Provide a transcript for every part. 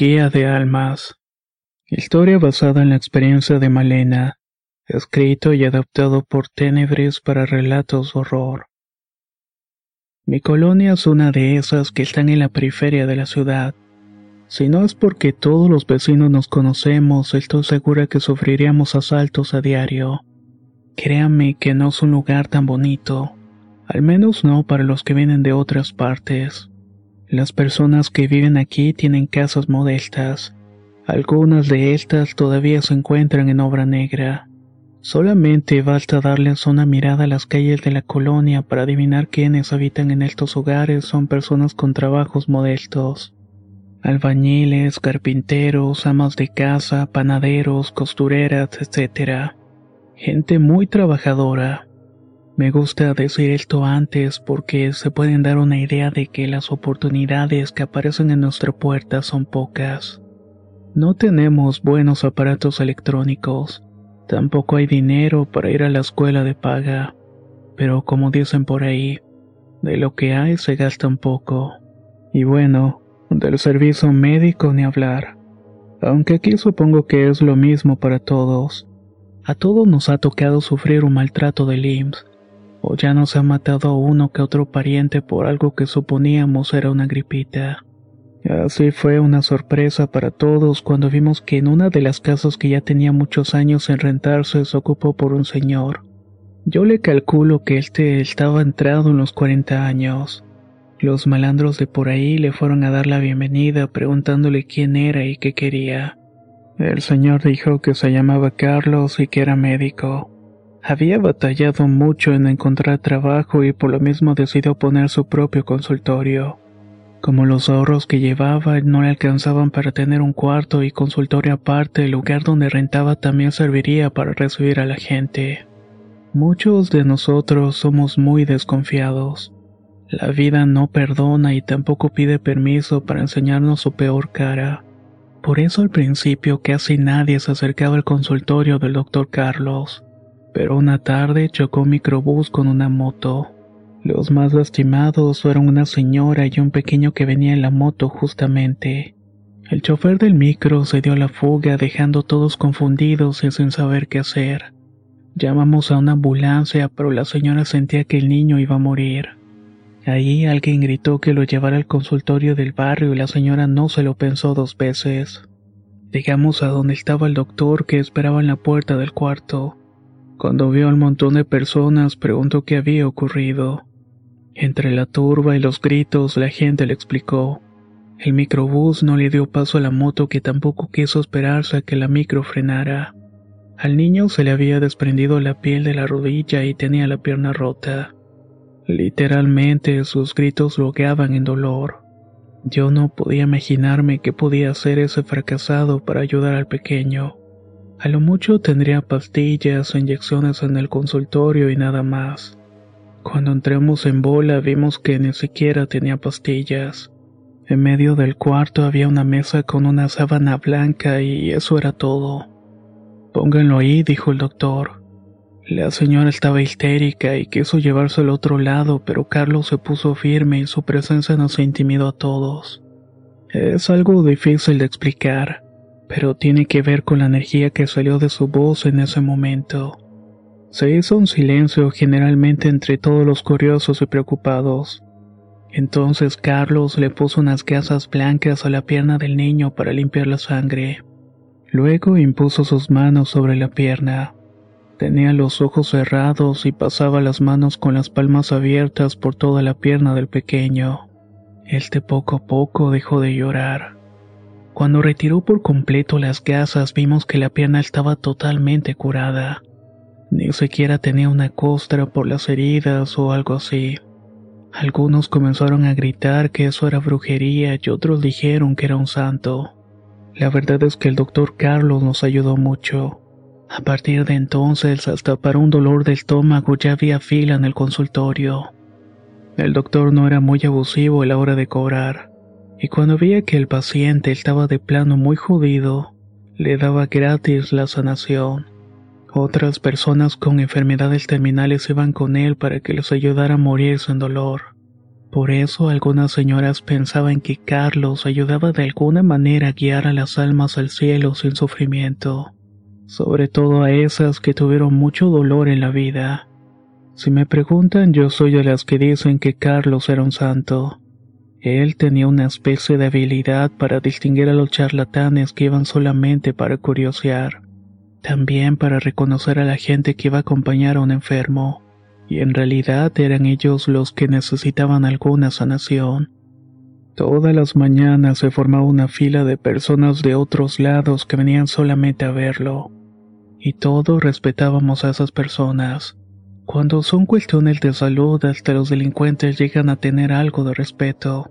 Guía de Almas Historia basada en la experiencia de Malena, escrito y adaptado por Tenebres para relatos horror. Mi colonia es una de esas que están en la periferia de la ciudad. Si no es porque todos los vecinos nos conocemos, estoy segura que sufriríamos asaltos a diario. Créanme que no es un lugar tan bonito, al menos no para los que vienen de otras partes. Las personas que viven aquí tienen casas modestas, algunas de estas todavía se encuentran en obra negra. Solamente basta darles una mirada a las calles de la colonia para adivinar quiénes habitan en estos hogares son personas con trabajos modestos. Albañiles, carpinteros, amas de casa, panaderos, costureras, etc. Gente muy trabajadora. Me gusta decir esto antes porque se pueden dar una idea de que las oportunidades que aparecen en nuestra puerta son pocas. No tenemos buenos aparatos electrónicos, tampoco hay dinero para ir a la escuela de paga, pero como dicen por ahí, de lo que hay se gasta un poco. Y bueno, del servicio médico ni hablar. Aunque aquí supongo que es lo mismo para todos. A todos nos ha tocado sufrir un maltrato del IMSS, ya nos ha matado a uno que otro pariente por algo que suponíamos era una gripita. Así fue una sorpresa para todos cuando vimos que en una de las casas que ya tenía muchos años en rentarse se ocupó por un señor. Yo le calculo que este estaba entrado en los 40 años. Los malandros de por ahí le fueron a dar la bienvenida preguntándole quién era y qué quería. El señor dijo que se llamaba Carlos y que era médico. Había batallado mucho en encontrar trabajo y por lo mismo decidió poner su propio consultorio. Como los ahorros que llevaba no le alcanzaban para tener un cuarto y consultorio aparte, el lugar donde rentaba también serviría para recibir a la gente. Muchos de nosotros somos muy desconfiados. La vida no perdona y tampoco pide permiso para enseñarnos su peor cara. Por eso al principio casi nadie se acercaba al consultorio del doctor Carlos. Pero una tarde chocó un microbús con una moto. Los más lastimados fueron una señora y un pequeño que venía en la moto justamente. El chofer del micro se dio la fuga dejando todos confundidos y sin saber qué hacer. Llamamos a una ambulancia, pero la señora sentía que el niño iba a morir. Ahí alguien gritó que lo llevara al consultorio del barrio y la señora no se lo pensó dos veces. Llegamos a donde estaba el doctor que esperaba en la puerta del cuarto. Cuando vio al montón de personas preguntó qué había ocurrido. Entre la turba y los gritos la gente le explicó. El microbús no le dio paso a la moto que tampoco quiso esperarse a que la micro frenara. Al niño se le había desprendido la piel de la rodilla y tenía la pierna rota. Literalmente sus gritos logueaban en dolor. Yo no podía imaginarme qué podía hacer ese fracasado para ayudar al pequeño. A lo mucho tendría pastillas o inyecciones en el consultorio y nada más. Cuando entramos en bola vimos que ni siquiera tenía pastillas. En medio del cuarto había una mesa con una sábana blanca y eso era todo. Pónganlo ahí, dijo el doctor. La señora estaba histérica y quiso llevarse al otro lado, pero Carlos se puso firme y su presencia nos intimidó a todos. Es algo difícil de explicar, pero tiene que ver con la energía que salió de su voz en ese momento. Se hizo un silencio generalmente entre todos los curiosos y preocupados. Entonces Carlos le puso unas gasas blancas a la pierna del niño para limpiar la sangre. Luego impuso sus manos sobre la pierna. Tenía los ojos cerrados y pasaba las manos con las palmas abiertas por toda la pierna del pequeño. Este poco a poco dejó de llorar. Cuando retiró por completo las gasas vimos que la pierna estaba totalmente curada. Ni siquiera tenía una costra por las heridas o algo así. Algunos comenzaron a gritar que eso era brujería y otros dijeron que era un santo. La verdad es que el doctor Carlos nos ayudó mucho. A partir de entonces, hasta para un dolor de estómago ya había fila en el consultorio. El doctor no era muy abusivo a la hora de cobrar, y cuando veía que el paciente estaba de plano muy jodido, le daba gratis la sanación. Otras personas con enfermedades terminales iban con él para que les ayudara a morir sin dolor. Por eso algunas señoras pensaban que Carlos ayudaba de alguna manera a guiar a las almas al cielo sin sufrimiento, sobre todo a esas que tuvieron mucho dolor en la vida. Si me preguntan, yo soy de las que dicen que Carlos era un santo. Él tenía una especie de habilidad para distinguir a los charlatanes que iban solamente para curiosear, también para reconocer a la gente que iba a acompañar a un enfermo y en realidad eran ellos los que necesitaban alguna sanación. Todas las mañanas se formaba una fila de personas de otros lados que venían solamente a verlo. Y todos respetábamos a esas personas. Cuando son cuestiones de salud, hasta los delincuentes llegan a tener algo de respeto.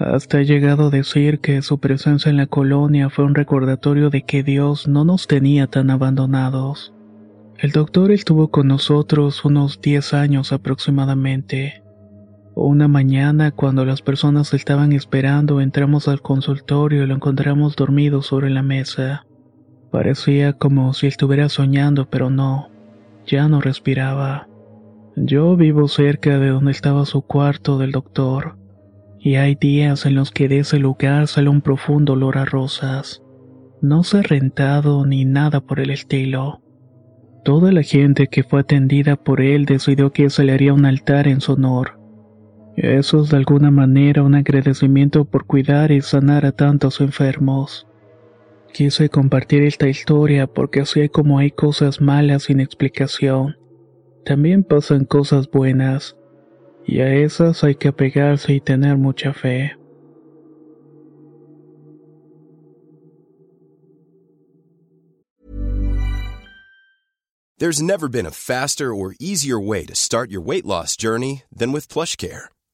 Hasta he llegado a decir que su presencia en la colonia fue un recordatorio de que Dios no nos tenía tan abandonados. El doctor estuvo con nosotros unos 10 años aproximadamente. Una mañana, cuando las personas estaban esperando, entramos al consultorio y lo encontramos dormido sobre la mesa. Parecía como si estuviera soñando, pero no, ya no respiraba. Yo vivo cerca de donde estaba su cuarto del doctor, y hay días en los que de ese lugar sale un profundo olor a rosas. No se ha rentado ni nada por el estilo. Toda la gente que fue atendida por él decidió que se le haría un altar en su honor. Eso es de alguna manera un agradecimiento por cuidar y sanar a tantos enfermos. Quise compartir esta historia porque así como hay cosas malas sin explicación, también pasan cosas buenas, y a esas hay que apegarse y tener mucha fe. There's never been a faster or easier way to start your weight loss journey than with PlushCare.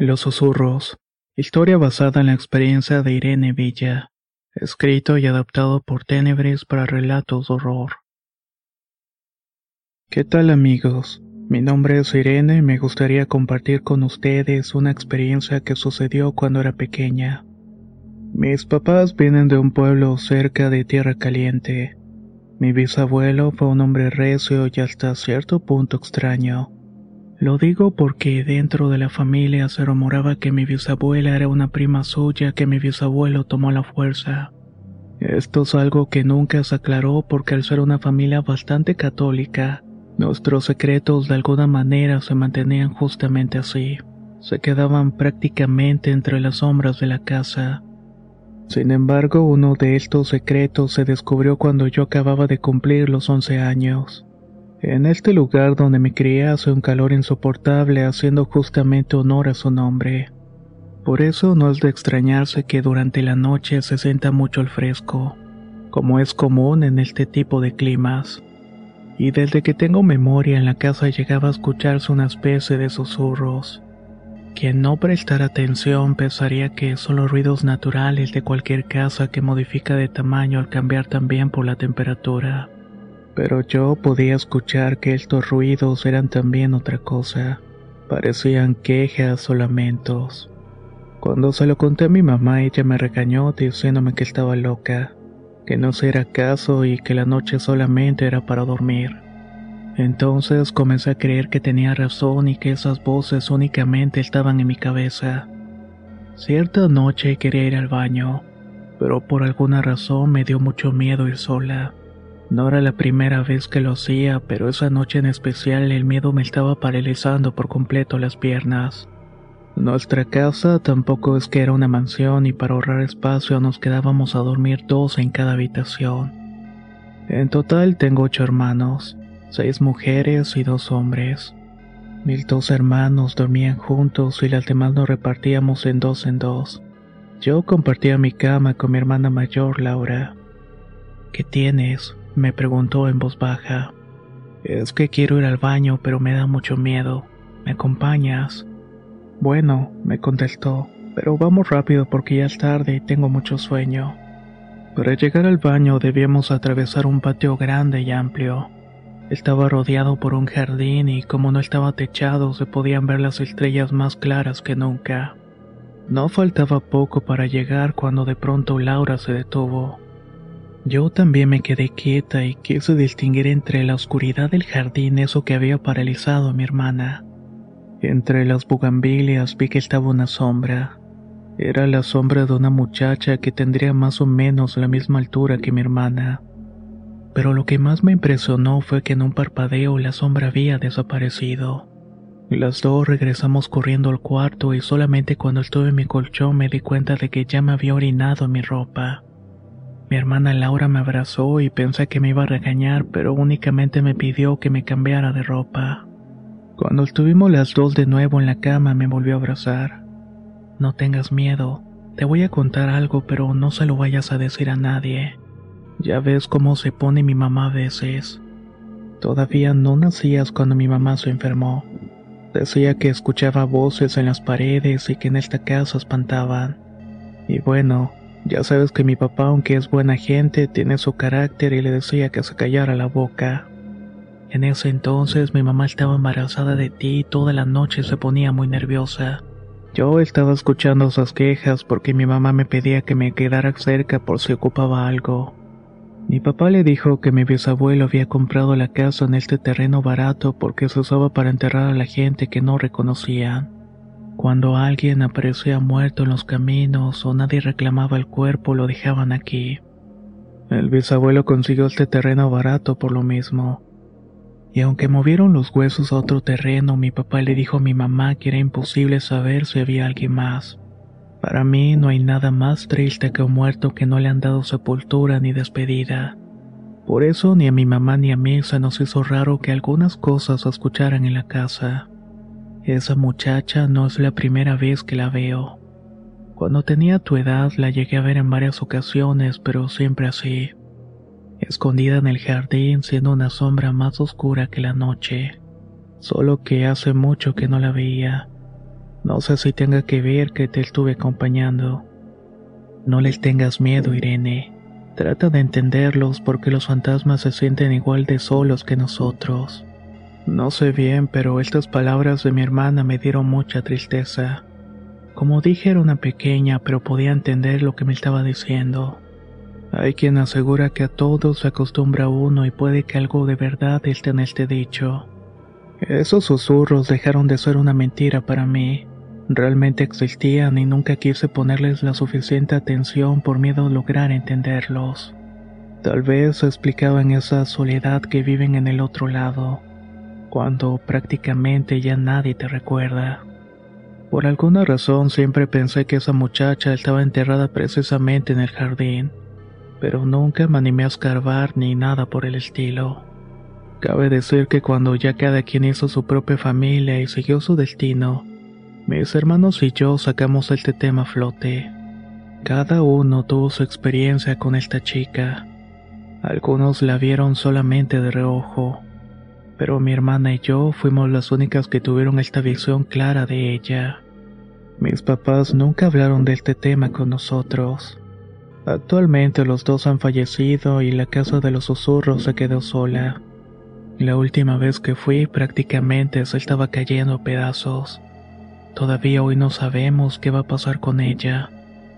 Los susurros. Historia basada en la experiencia de Irene Villa. Escrito y adaptado por Tenebres para relatos de horror. ¿Qué tal amigos? Mi nombre es Irene y me gustaría compartir con ustedes una experiencia que sucedió cuando era pequeña. Mis papás vienen de un pueblo cerca de Tierra Caliente. Mi bisabuelo fue un hombre recio y hasta cierto punto extraño. Lo digo porque dentro de la familia se rumoraba que mi bisabuela era una prima suya que mi bisabuelo tomó la fuerza. Esto es algo que nunca se aclaró porque al ser una familia bastante católica, Nuestros secretos de alguna manera se mantenían justamente así. Se quedaban prácticamente entre las sombras de la casa. Sin embargo, uno de estos secretos se descubrió cuando yo acababa de cumplir los 11 años. En este lugar donde me crié hace un calor insoportable haciendo justamente honor a su nombre. Por eso no es de extrañarse que durante la noche se sienta mucho el fresco, como es común en este tipo de climas y desde que tengo memoria en la casa llegaba a escucharse una especie de susurros. Quien no prestara atención pensaría que son los ruidos naturales de cualquier casa que modifica de tamaño al cambiar también por la temperatura. Pero yo podía escuchar que estos ruidos eran también otra cosa. Parecían quejas o lamentos. Cuando se lo conté a mi mamá, ella me regañó diciéndome que estaba loca, que no se era caso y que la noche solamente era para dormir. Entonces comencé a creer que tenía razón y que esas voces únicamente estaban en mi cabeza. Cierta noche quería ir al baño, pero por alguna razón me dio mucho miedo ir sola. No era la primera vez que lo hacía, pero esa noche en especial el miedo me estaba paralizando por completo las piernas. Nuestra casa tampoco es que era una mansión y para ahorrar espacio nos quedábamos a dormir dos en cada habitación. En total tengo ocho hermanos, seis mujeres y dos hombres. Mis dos hermanos dormían juntos y las demás nos repartíamos en dos en dos. Yo compartía mi cama con mi hermana mayor, Laura. ¿Qué tienes? Me preguntó en voz baja. Es que quiero ir al baño, pero me da mucho miedo. ¿Me acompañas? Bueno, me contestó, pero vamos rápido porque ya es tarde y tengo mucho sueño. Para llegar al baño debíamos atravesar un patio grande y amplio. Estaba rodeado por un jardín y como no estaba techado se podían ver las estrellas más claras que nunca. No faltaba poco para llegar cuando de pronto Laura se detuvo. Yo también me quedé quieta y quise distinguir entre la oscuridad del jardín eso que había paralizado a mi hermana. Entre las bugambilias vi que estaba una sombra. Era la sombra de una muchacha que tendría más o menos la misma altura que mi hermana. Pero lo que más me impresionó fue que en un parpadeo la sombra había desaparecido. Las dos regresamos corriendo al cuarto y solamente cuando estuve en mi colchón me di cuenta de que ya me había orinado mi ropa. Mi hermana Laura me abrazó y pensé que me iba a regañar, pero únicamente me pidió que me cambiara de ropa. Cuando estuvimos las dos de nuevo en la cama me volvió a abrazar. No tengas miedo, te voy a contar algo pero no se lo vayas a decir a nadie. Ya ves cómo se pone mi mamá a veces. Todavía no nacías cuando mi mamá se enfermó. Decía que escuchaba voces en las paredes y que en esta casa espantaban. Y bueno, ya sabes que mi papá, aunque es buena gente, tiene su carácter y le decía que se callara la boca. En ese entonces mi mamá estaba embarazada de ti y toda la noche se ponía muy nerviosa. Yo estaba escuchando esas quejas porque mi mamá me pedía que me quedara cerca por si ocupaba algo. Mi papá le dijo que mi bisabuelo había comprado la casa en este terreno barato porque se usaba para enterrar a la gente que no reconocían. Cuando alguien aparecía muerto en los caminos o nadie reclamaba el cuerpo, lo dejaban aquí. El bisabuelo consiguió este terreno barato por lo mismo. Y aunque movieron los huesos a otro terreno, mi papá le dijo a mi mamá que era imposible saber si había alguien más. Para mí no hay nada más triste que un muerto que no le han dado sepultura ni despedida. Por eso ni a mi mamá ni a mí se nos hizo raro que algunas cosas se escucharan en la casa. Esa muchacha no es la primera vez que la veo. Cuando tenía tu edad la llegué a ver en varias ocasiones, pero siempre así escondida en el jardín siendo una sombra más oscura que la noche. Solo que hace mucho que no la veía. No sé si tenga que ver que te estuve acompañando. No les tengas miedo, Irene. Trata de entenderlos porque los fantasmas se sienten igual de solos que nosotros. No sé bien, pero estas palabras de mi hermana me dieron mucha tristeza. Como dije, era una pequeña, pero podía entender lo que me estaba diciendo. Hay quien asegura que a todos se acostumbra uno y puede que algo de verdad esté en este dicho. Esos susurros dejaron de ser una mentira para mí. Realmente existían y nunca quise ponerles la suficiente atención por miedo a lograr entenderlos. Tal vez explicaban esa soledad que viven en el otro lado, cuando prácticamente ya nadie te recuerda. Por alguna razón siempre pensé que esa muchacha estaba enterrada precisamente en el jardín pero nunca me animé a escarbar ni nada por el estilo. Cabe decir que cuando ya cada quien hizo su propia familia y siguió su destino, mis hermanos y yo sacamos este tema a flote. Cada uno tuvo su experiencia con esta chica. Algunos la vieron solamente de reojo, pero mi hermana y yo fuimos las únicas que tuvieron esta visión clara de ella. Mis papás nunca hablaron de este tema con nosotros. Actualmente los dos han fallecido y la casa de los susurros se quedó sola. La última vez que fui prácticamente se estaba cayendo a pedazos. Todavía hoy no sabemos qué va a pasar con ella,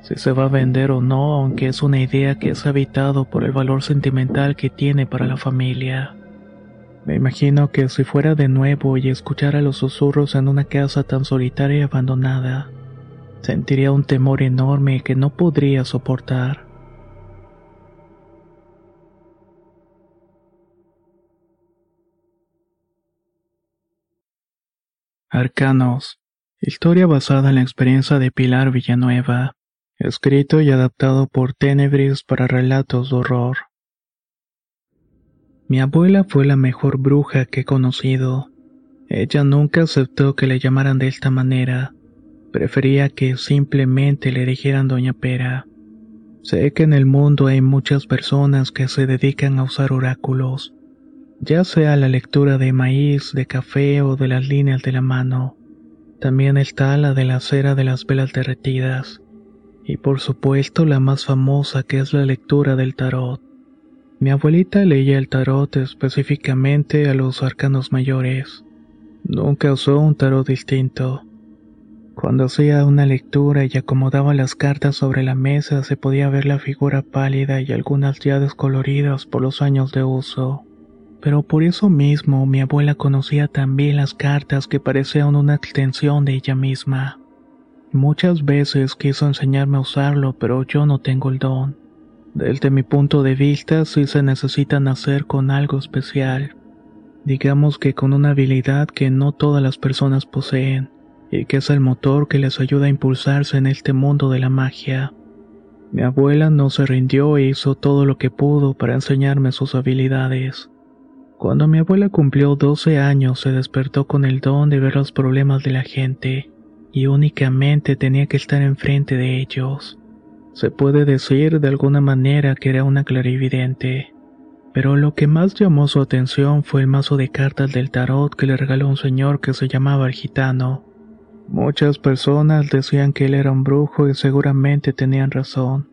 si se va a vender o no, aunque es una idea que es habitado por el valor sentimental que tiene para la familia. Me imagino que si fuera de nuevo y escuchara los susurros en una casa tan solitaria y abandonada, sentiría un temor enorme que no podría soportar. Arcanos. Historia basada en la experiencia de Pilar Villanueva. Escrito y adaptado por Tenebris para relatos de horror. Mi abuela fue la mejor bruja que he conocido. Ella nunca aceptó que le llamaran de esta manera. Prefería que simplemente le dijeran Doña Pera. Sé que en el mundo hay muchas personas que se dedican a usar oráculos, ya sea la lectura de maíz, de café o de las líneas de la mano. También está la de la cera de las velas derretidas. Y por supuesto la más famosa que es la lectura del tarot. Mi abuelita leía el tarot específicamente a los arcanos mayores. Nunca usó un tarot distinto. Cuando hacía una lectura y acomodaba las cartas sobre la mesa se podía ver la figura pálida y algunas ya descoloridas por los años de uso. Pero por eso mismo mi abuela conocía también las cartas que parecían una extensión de ella misma. Muchas veces quiso enseñarme a usarlo, pero yo no tengo el don. Desde mi punto de vista, sí se necesita nacer con algo especial. Digamos que con una habilidad que no todas las personas poseen, y que es el motor que les ayuda a impulsarse en este mundo de la magia. Mi abuela no se rindió e hizo todo lo que pudo para enseñarme sus habilidades. Cuando mi abuela cumplió 12 años se despertó con el don de ver los problemas de la gente, y únicamente tenía que estar enfrente de ellos. Se puede decir de alguna manera que era una clarividente. Pero lo que más llamó su atención fue el mazo de cartas del tarot que le regaló un señor que se llamaba el gitano. Muchas personas decían que él era un brujo y seguramente tenían razón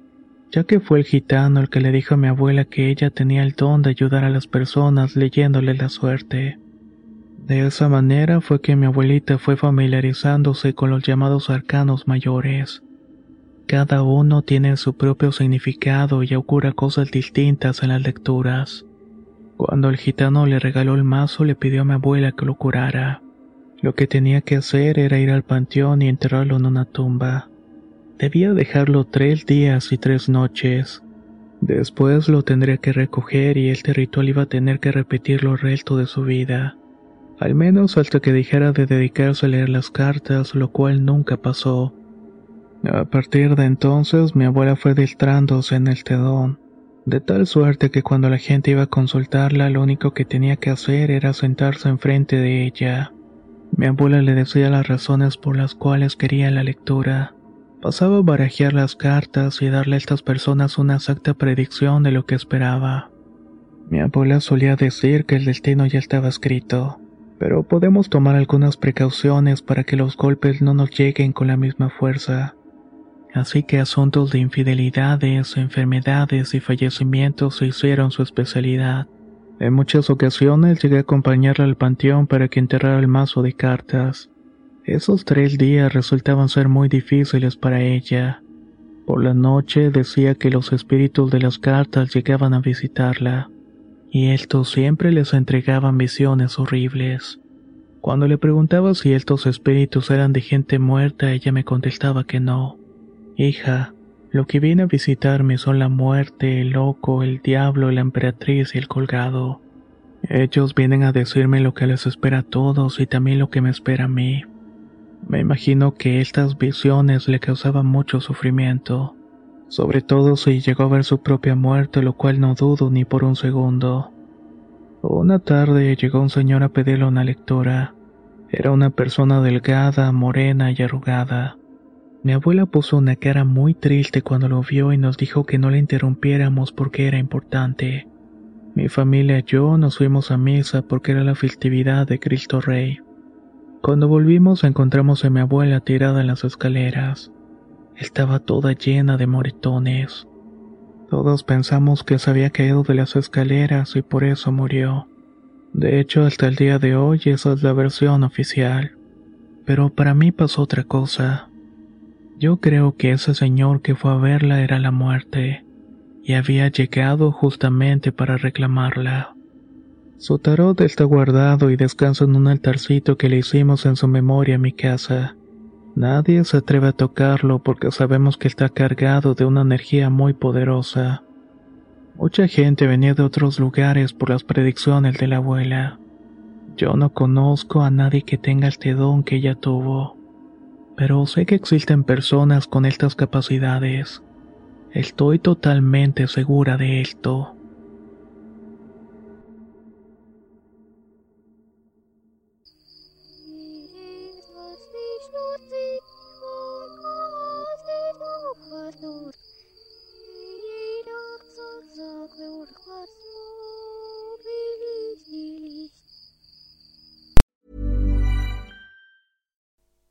ya que fue el gitano el que le dijo a mi abuela que ella tenía el don de ayudar a las personas leyéndole la suerte. De esa manera fue que mi abuelita fue familiarizándose con los llamados arcanos mayores. Cada uno tiene su propio significado y ocurre cosas distintas en las lecturas. Cuando el gitano le regaló el mazo le pidió a mi abuela que lo curara. Lo que tenía que hacer era ir al panteón y enterrarlo en una tumba. Debía dejarlo tres días y tres noches. Después lo tendría que recoger y este ritual iba a tener que repetirlo el resto de su vida. Al menos hasta que dejara de dedicarse a leer las cartas, lo cual nunca pasó. A partir de entonces mi abuela fue distrándose en el tedón, de tal suerte que cuando la gente iba a consultarla lo único que tenía que hacer era sentarse enfrente de ella. Mi abuela le decía las razones por las cuales quería la lectura. Pasaba a barajear las cartas y darle a estas personas una exacta predicción de lo que esperaba. Mi abuela solía decir que el destino ya estaba escrito, pero podemos tomar algunas precauciones para que los golpes no nos lleguen con la misma fuerza. Así que asuntos de infidelidades, enfermedades y fallecimientos se hicieron su especialidad. En muchas ocasiones llegué a acompañarla al panteón para que enterrara el mazo de cartas. Esos tres días resultaban ser muy difíciles para ella. Por la noche decía que los espíritus de las cartas llegaban a visitarla, y estos siempre les entregaban visiones horribles. Cuando le preguntaba si estos espíritus eran de gente muerta, ella me contestaba que no. Hija, lo que viene a visitarme son la muerte, el loco, el diablo, la emperatriz y el colgado. Ellos vienen a decirme lo que les espera a todos y también lo que me espera a mí. Me imagino que estas visiones le causaban mucho sufrimiento, sobre todo si llegó a ver su propia muerte, lo cual no dudo ni por un segundo. Una tarde llegó un señor a pedirle una lectura. Era una persona delgada, morena y arrugada. Mi abuela puso una cara muy triste cuando lo vio y nos dijo que no le interrumpiéramos porque era importante. Mi familia y yo nos fuimos a misa porque era la festividad de Cristo Rey. Cuando volvimos encontramos a mi abuela tirada en las escaleras. Estaba toda llena de moretones. Todos pensamos que se había caído de las escaleras y por eso murió. De hecho, hasta el día de hoy esa es la versión oficial. Pero para mí pasó otra cosa. Yo creo que ese señor que fue a verla era la muerte, y había llegado justamente para reclamarla. Su tarot está guardado y descansa en un altarcito que le hicimos en su memoria a mi casa. Nadie se atreve a tocarlo porque sabemos que está cargado de una energía muy poderosa. Mucha gente venía de otros lugares por las predicciones de la abuela. Yo no conozco a nadie que tenga este don que ella tuvo, pero sé que existen personas con estas capacidades. Estoy totalmente segura de esto.